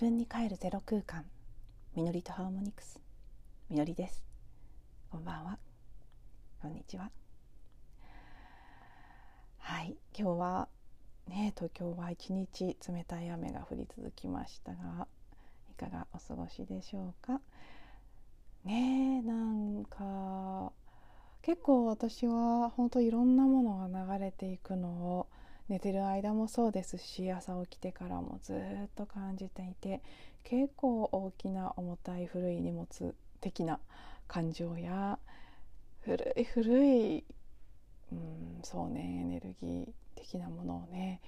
自分に帰るゼロ空間。みのりとハーモニクス。みのりです。こんばんは。こんにちは。はい。今日はね東京は一日冷たい雨が降り続きましたがいかがお過ごしでしょうか？ねえなんか結構私は本当いろんなものが流れていくのを寝てる間もそうですし朝起きてからもずっと感じていて結構大きな重たい古い荷物的な感情や古い古いうんそうねエネルギー的なものをね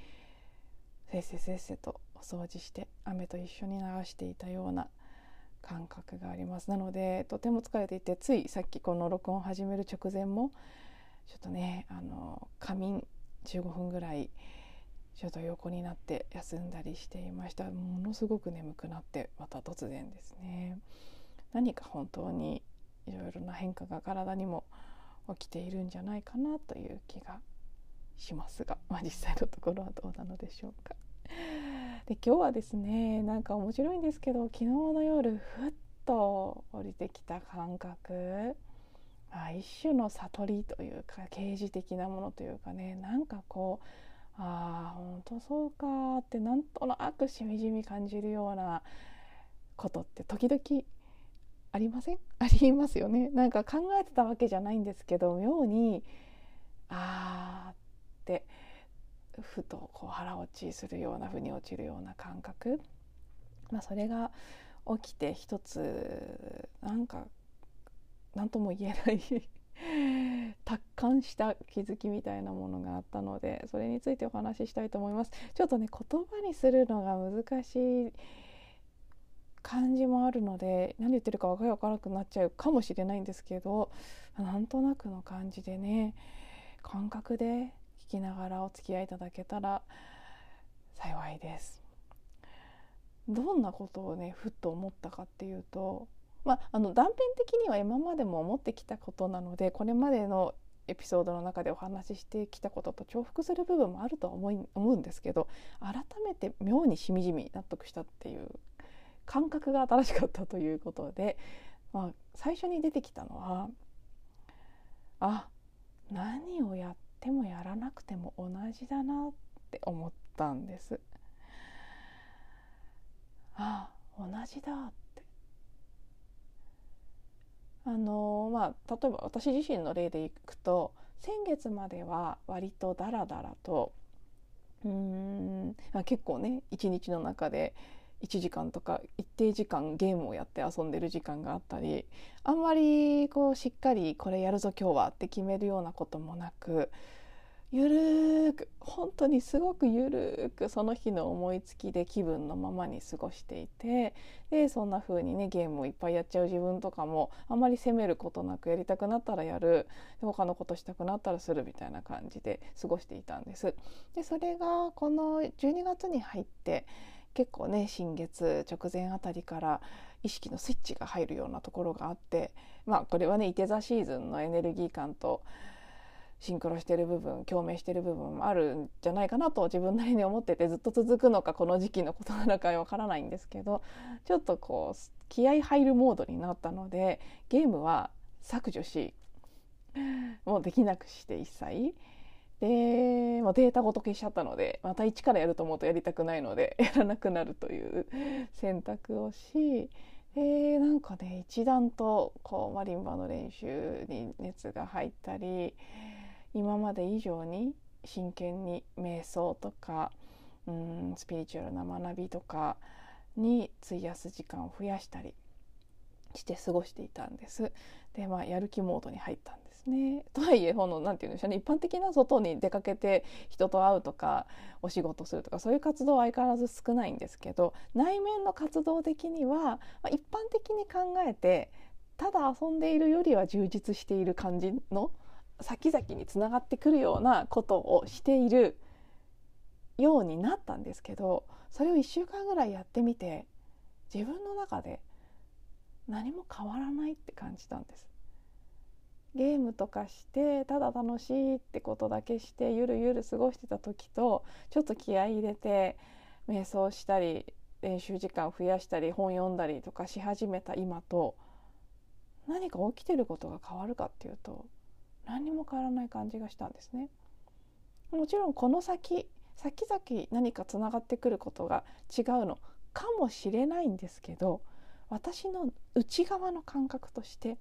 せっせせっせとお掃除して雨と一緒に流していたような感覚があります。なのでとても疲れていてついさっきこの録音を始める直前もちょっとねあの仮眠15分ぐらいちょっと横になって休んだりしていました。ものすごく眠くなってまた突然ですね。何か本当にいろいろな変化が体にも起きているんじゃないかなという気がしますが、まあ、実際のところはどうなのでしょうか。で今日はですねなんか面白いんですけど昨日の夜ふっと降りてきた感覚。あ一種の悟りというか啓示的なものというかね。なんかこうああ本当そうかってなんとなくしみじみ感じるようなことって時々ありません？ありますよね。なんか考えてたわけじゃないんですけど妙にあーってふとこう腹落ちするような腑に落ちるような感覚、まあ、それが起きて一つなんか何とも言えない 達観した気づきみたいなものがあったのでそれについてお話ししたいと思いますちょっとね言葉にするのが難しい感じもあるので何言ってるか分からなくなっちゃうかもしれないんですけどなんとなくの感じでね感覚で聞きながらお付き合いいただけたら幸いです。どんなことをねふっと思ったかっていうとまあ、あの断片的には今までも思ってきたことなのでこれまでのエピソードの中でお話ししてきたことと重複する部分もあると思い思うんですけど改めて妙にしみじみ納得したっていう感覚が新しかったということで、まあ、最初に出てきたのはあ何をやってもやらなくても同じだなって思ったんです。あ同じだあのまあ、例えば私自身の例でいくと先月までは割とダラダラとうんまあ結構ね一日の中で1時間とか一定時間ゲームをやって遊んでる時間があったりあんまりこうしっかりこれやるぞ今日はって決めるようなこともなくゆるーく本当にすごくゆるーくその日の思いつきで気分のままに過ごしていてでそんな風にねゲームをいっぱいやっちゃう自分とかもあんまり責めることなくやりたくなったらやるで他のことしたくなったらするみたいな感じで過ごしていたんです。でそれがこの12月に入って結構ね新月直前あたりから意識のスイッチが入るようなところがあってまあこれはねいて座シーズンのエネルギー感とシンクロしてる部分共鳴してる部分もあるんじゃないかなと自分なりに思っててずっと続くのかこの時期のことなのかわからないんですけど ちょっとこう気合入るモードになったのでゲームは削除しもうできなくして一切。でもうデータごと消しちゃったのでまた一からやると思うとやりたくないのでやらなくなるという選択をしでなんかね一段とこうマリンバの練習に熱が入ったり今まで以上に真剣に瞑想とかうんスピリチュアルな学びとかに費やす時間を増やしたりして過ごしていたんです。でまあやる気モードに入ったんですね。とはいえこの何て言うんでしょうね一般的な外に出かけて人と会うとかお仕事するとかそういう活動は相変わらず少ないんですけど内面の活動的には、まあ、一般的に考えてただ遊んでいるよりは充実している感じの先々につながってくるようなことをしているようになったんですけどそれを1週間ぐらいやってみて自分の中で何も変わらないって感じたんです。ゲームとかしてただ楽しいってことだけしてゆるゆる過ごしてた時とちょっと気合い入れて瞑想したり練習時間増やしたり本読んだりとかし始めた今と何か起きてることが変わるかっていうと何にも変わらない感じがしたんですね。もちろんこの先先々何かつながってくることが違うのかもしれないんですけど私の内側の感覚として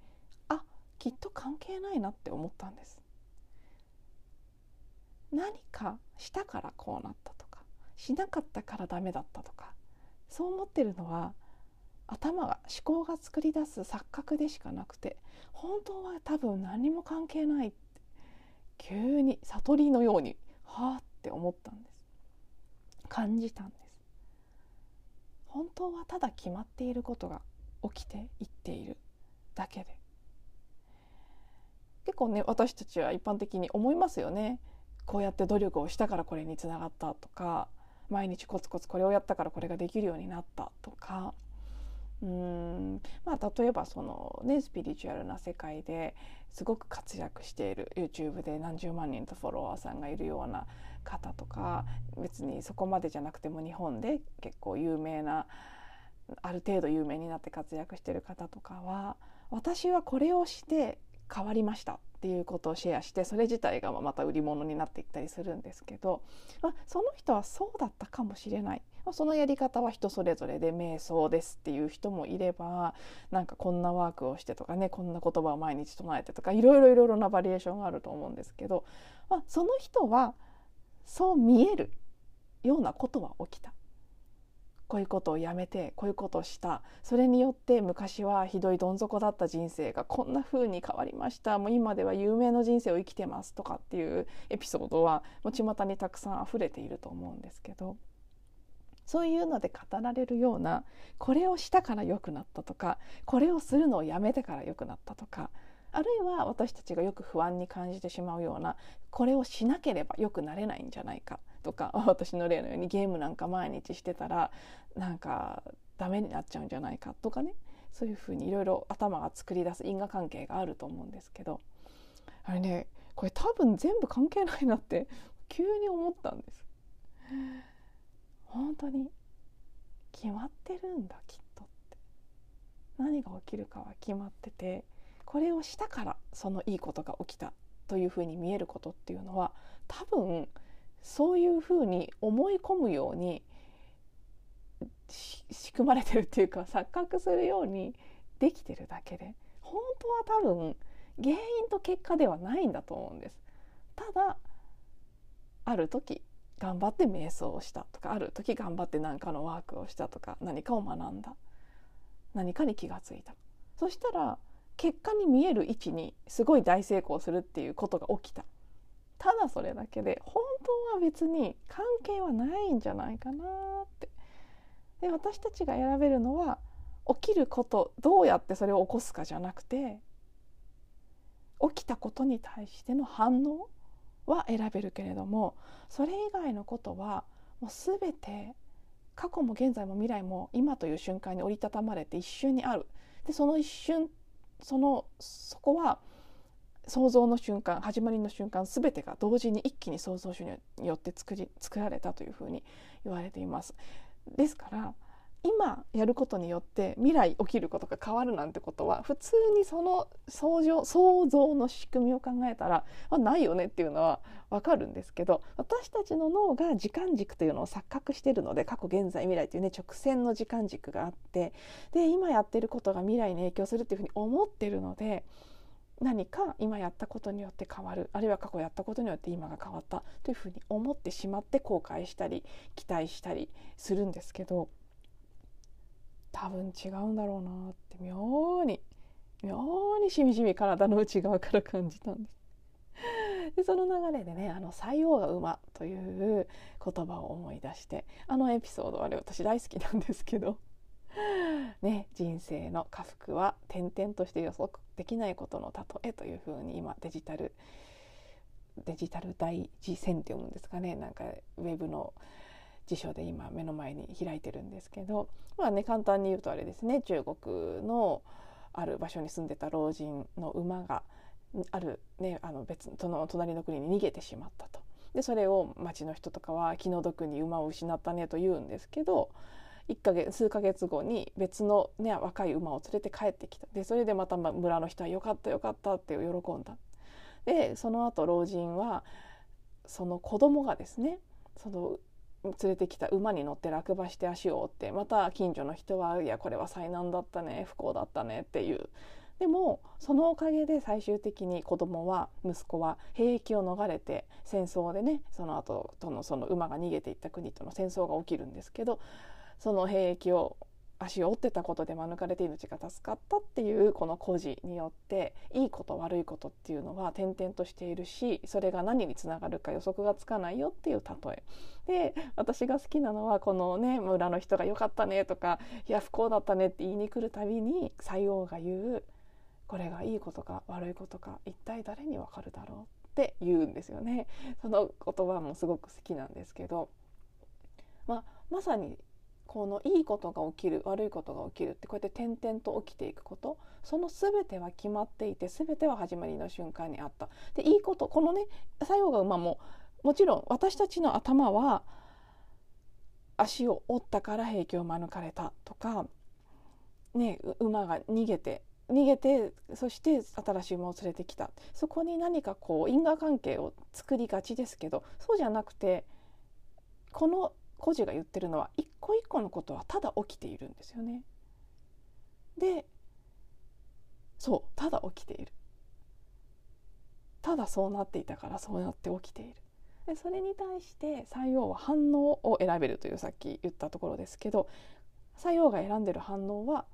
あきっと関係ないなって思ったんです。何かしたからこうなったとかしなかったからダメだったとかそう思ってるのは頭が思考が作り出す錯覚でしかなくて本当は多分何も関係ないって急に悟りのようにはあって思ったんです。感じたんです。本当はただ決まっていることが起きていっているだけで。結構ね私たちは一般的に思いますよね。こうやって努力をしたからこれにつながったとか毎日コツコツこれをやったからこれができるようになったとか。うん。まあ例えばそのねスピリチュアルな世界ですごく活躍している YouTube で何十万人とフォロワーさんがいるような方とか別にそこまでじゃなくても日本で結構有名なある程度有名になって活躍している方とかは私はこれをして変わりましたっていうことをシェアしてそれ自体がまた売り物になっていったりするんですけど、まあ、その人はそうだったかもしれない、そのやり方は人それぞれで瞑想ですっていう人もいればなんかこんなワークをしてとかねこんな言葉を毎日唱えてとかいろいろいろいろなバリエーションがあると思うんですけど、まあ、その人はそう見えるようなことは起きた。こういうことをやめてこういうことをした。それによって昔はひどいどん底だった人生がこんな風に変わりました。もう今では有名な人生を生きてますとかっていうエピソードはもう巷にたくさん溢れていると思うんですけど。そういうので語られるようなこれをしたから良くなったとかこれをするのをやめてから良くなったとかあるいは私たちがよく不安に感じてしまうようなこれをしなければ良くなれないんじゃないかとか私の例のようにゲームなんか毎日してたらなんかダメになっちゃうんじゃないかとかねそういうふうにいろいろ頭が作り出す因果関係があると思うんですけどあれねこれ多分全部関係ないなって急に思ったんです。本当に決まってるんだきっとって何が起きるかは決まっててこれをしたからそのいいことが起きたというふうに見えることっていうのは多分そういうふうに思い込むように仕組まれてるっていうか錯覚するようにできてるだけで本当は多分原因と結果ではないんだと思うんです。ただある時頑張って瞑想をした。とかある時頑張って何かのワークをしたとか何かを学んだ。何かに気がついた。そしたら結果に見える位置にすごい大成功するっていうことが起きた。ただそれだけで本当は別に関係はないんじゃないかなって。で私たちが選べるのは起きることどうやってそれを起こすかじゃなくて起きたことに対しての反応は選べるけれどもそれ以外のことはもう全て過去も現在も未来も今という瞬間に折りたたまれて一瞬にあるでその一瞬そのそこは創造の瞬間始まりの瞬間全てが同時に一気に創造主によって作り作られたというふうに言われています。ですから今やることによって未来起きることが変わるなんてことは普通にその創造創造の仕組みを考えたら、まあ、ないよねっていうのはわかるんですけど私たちの脳が時間軸というのを錯覚しているので過去現在未来というね直線の時間軸があってで今やってることが未来に影響するっていうふうに思ってるので何か今やったことによって変わるあるいは過去やったことによって今が変わったというふうに思ってしまって後悔したり期待したりするんですけど多分違うんだろうなって妙に妙にしみじみ体の内側から感じたんです。でその流れでね「あの西洋が馬」という言葉を思い出してあのエピソードあれ私大好きなんですけどね、人生の下腹は点々として予測できないことの例えというふうに今デジタルデジタル大辞典って読むんですかねなんかウェブの辞書で今目の前に開いてるんですけどまあね簡単に言うとあれですね中国のある場所に住んでた老人の馬がある、ね、あの別の隣の国に逃げてしまったと。でそれを町の人とかは気の毒に馬を失ったねと言うんですけど1ヶ月数ヶ月後に別の、ね、若い馬を連れて帰ってきたでそれでまた村の人は「よかったよかった」って喜んだ。でその後老人はその子供がですねその連れてきた馬に乗って落馬して足を折ってまた近所の人は「いやこれは災難だったね不幸だったね」っていう。でもそのおかげで最終的に子供は息子は兵役を逃れて戦争でねその後とのその馬が逃げていった国との戦争が起きるんですけどその兵役を足を折ってたことで免れて命が助かったっていうこの故事によっていいこと悪いことっていうのは転々としているしそれが何につながるか予測がつかないよっていう例えで私が好きなのはこのね村の人が「よかったね」とか「いや不幸だったね」って言いに来るたびに西王が言うこれがいいことか悪いことか一体誰にわかるだろうって言うんですよね。その言葉もすごく好きなんですけど、まあ、まさにこのいいことが起きる悪いことが起きるってこうやって点々と起きていくことその全ては決まっていて全ては始まりの瞬間にあった。でいいことこのね作用が馬ももちろん私たちの頭は足を折ったから平気を免れたとか、ね、馬が逃げて逃げてそして新しい馬を連れてきたそこに何かこう因果関係を作りがちですけどそうじゃなくてこの孤児が言ってるのは一個一個のことはただ起きているんですよね。でそうただ起きている。ただそうなっていたからそうなって起きている。でそれに対して採用は反応を選べるというさっき言ったところですけど採用が選んでる反応は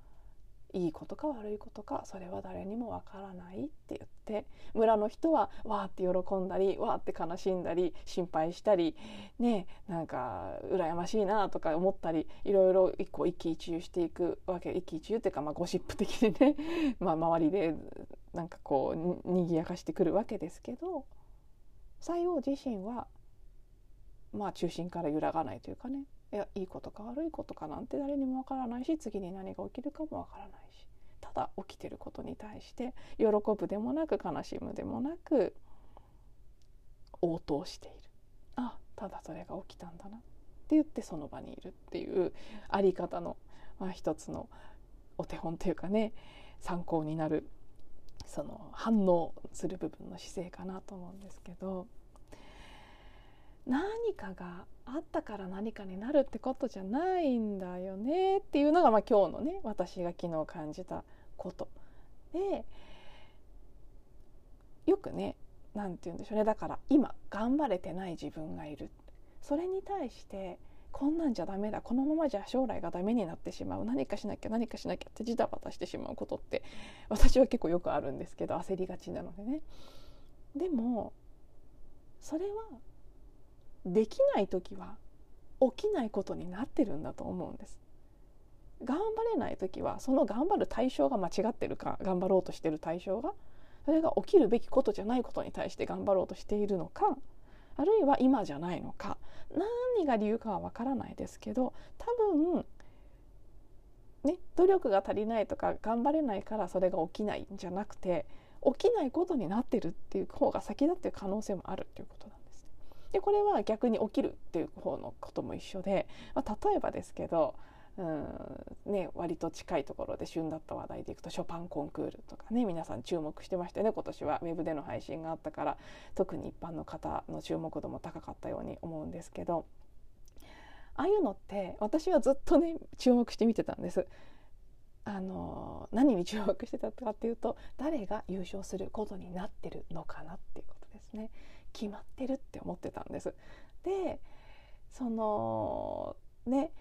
いいことか悪いことかそれは誰にもわからないって言って村の人はわーって喜んだりわーって悲しんだり心配したりねなんか羨ましいなとか思ったりいろいろ一個一喜一憂していくわけ一喜一憂っていうか、まあ、ゴシップ的にね まあ周りでなんかこうにぎやかしてくるわけですけど西王自身はまあ中心から揺らがないというかね。いやいいことか悪いことかなんて誰にもわからないし次に何が起きるかもわからないし。ただ起きてることに対して喜ぶでもなく悲しむでもなく応答している。あただそれが起きたんだなって言ってその場にいるっていうあり方の、まあ、一つのお手本というかね参考になるその反応する部分の姿勢かなと思うんですけど。何かがあったから何かになるってことじゃないんだよねっていうのが、まあ、今日のね私が昨日感じたこと。でよくね何て言うんでしょうね。だから今頑張れてない自分がいる。それに対してこんなんじゃダメだ。このままじゃ将来がダメになってしまう。何かしなきゃ何かしなきゃってジタバタしてしまうことって私は結構よくあるんですけど焦りがちなのでね。でもそれはできない時は起きないことになってるんだと思うんです。頑張れない時はその頑張る対象が間違ってるか頑張ろうとしてる対象がそれが起きるべきことじゃないことに対して頑張ろうとしているのかあるいは今じゃないのか何が理由かはわからないですけど多分ね努力が足りないとか頑張れないからそれが起きないんじゃなくて起きないことになってるっていう方が先だっていう可能性もあるっていうことで。これは逆に起きるっていう方のことも一緒で、まあ、例えばですけどうんね、割と近いところで旬だった話題でいくとショパンコンクールとかね皆さん注目してましたよね今年はウェブでの配信があったから特に一般の方の注目度も高かったように思うんですけどああいうのって私はずっとね注目して見てたんです。あの何に注目してたかっていうと誰が優勝することになってるのかなっていうことですね決まってるって思ってたんです。でそのね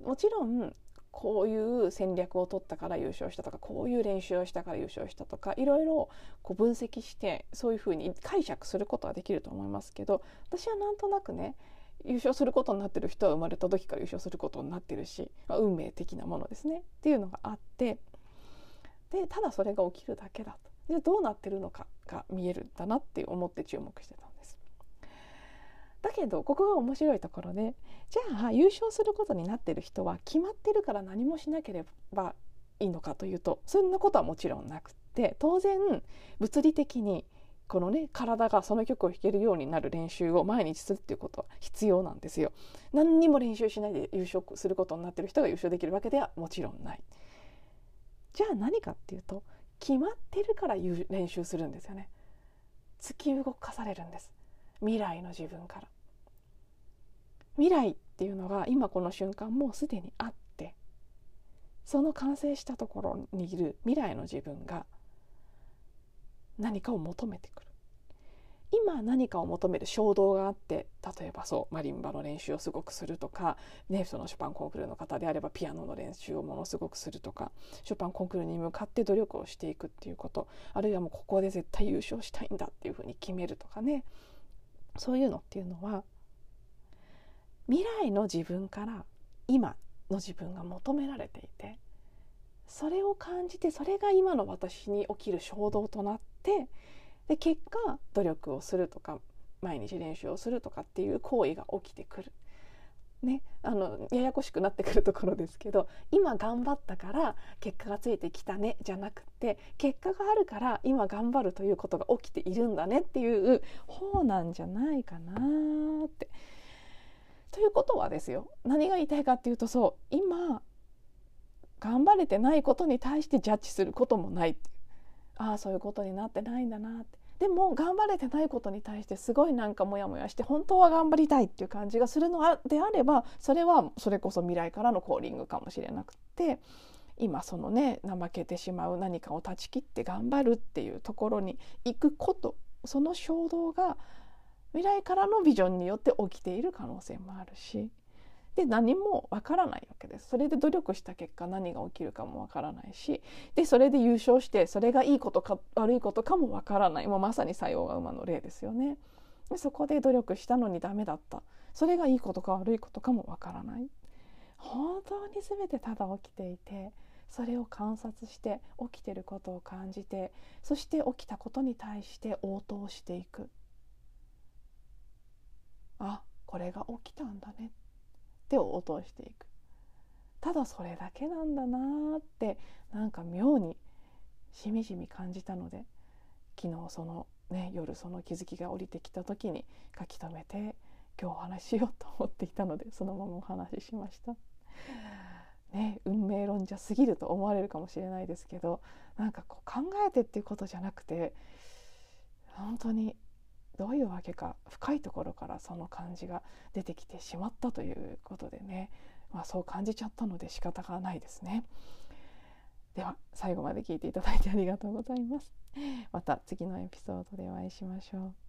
もちろんこういう戦略を取ったから優勝したとかこういう練習をしたから優勝したとかいろいろこう分析してそういうふうに解釈することはできると思いますけど私はなんとなくね優勝することになってる人は生まれた時から優勝することになってるし、まあ、運命的なものですねっていうのがあってでただそれが起きるだけだとでどうなってるのかが見えるんだなって思って注目してた。だけどここが面白いところでじゃあ優勝することになってる人は決まってるから何もしなければいいのかというとそんなことはもちろんなくって当然物理的にこのね体がその曲を弾けるようになる練習を毎日するっていうことは必要なんですよ。何にも練習しないで優勝することになってる人が優勝できるわけではもちろんない。じゃあ何かっていうと決まってるから練習するんですよね。突き動かされるんです未来の自分から未来っていうのが今この瞬間もうすでにあってその完成したところにいる未来の自分が何かを求めてくる。今何かを求める衝動があって例えばそうマリンバの練習をすごくするとか、ね、そのショパンコンクールの方であればピアノの練習をものすごくするとかショパンコンクールに向かって努力をしていくっていうことあるいはもうここで絶対優勝したいんだっていうふうに決めるとかね。そういうのっていうのは未来の自分から今の自分が求められていてそれを感じてそれが今の私に起きる衝動となってで結果努力をするとか毎日練習をするとかっていう行為が起きてくる。ね、あのややこしくなってくるところですけど今頑張ったから結果がついてきたねじゃなくて結果があるから今頑張るということが起きているんだねっていう方なんじゃないかなって。ということはですよ何が言いたいかっていうとそう今頑張れてないことに対してジャッジすることもないああそういうことになってないんだなって。でも頑張れてないことに対してすごいなんかモヤモヤして本当は頑張りたいっていう感じがするのであればそれはそれこそ未来からのコーリングかもしれなくて今そのね怠けてしまう何かを断ち切って頑張るっていうところに行くことその衝動が未来からのビジョンによって起きている可能性もあるし。で何もわからないわけです。それで努力した結果何が起きるかもわからないし。でそれで優勝してそれがいいことか悪いことかもわからない。もうまさに作用が馬の例ですよね。でそこで努力したのにダメだった。それがいいことか悪いことかもわからない。本当に全てただ起きていてそれを観察して起きてることを感じてそして起きたことに対して応答していく。あこれが起きたんだね手を落としていくただそれだけなんだなってなんか妙にしみじみ感じたので昨日そのね夜その気づきが降りてきた時に書き留めて今日お話ししようと思っていたのでそのままお話ししました。ね、運命論者すぎると思われるかもしれないですけどなんかこう考えてっていうことじゃなくて本当にどういうわけか深いところからその感じが出てきてしまったということでね、まあ、そう感じちゃったので仕方がないですね。では最後まで聞いていただいてありがとうございます。また次のエピソードでお会いしましょう。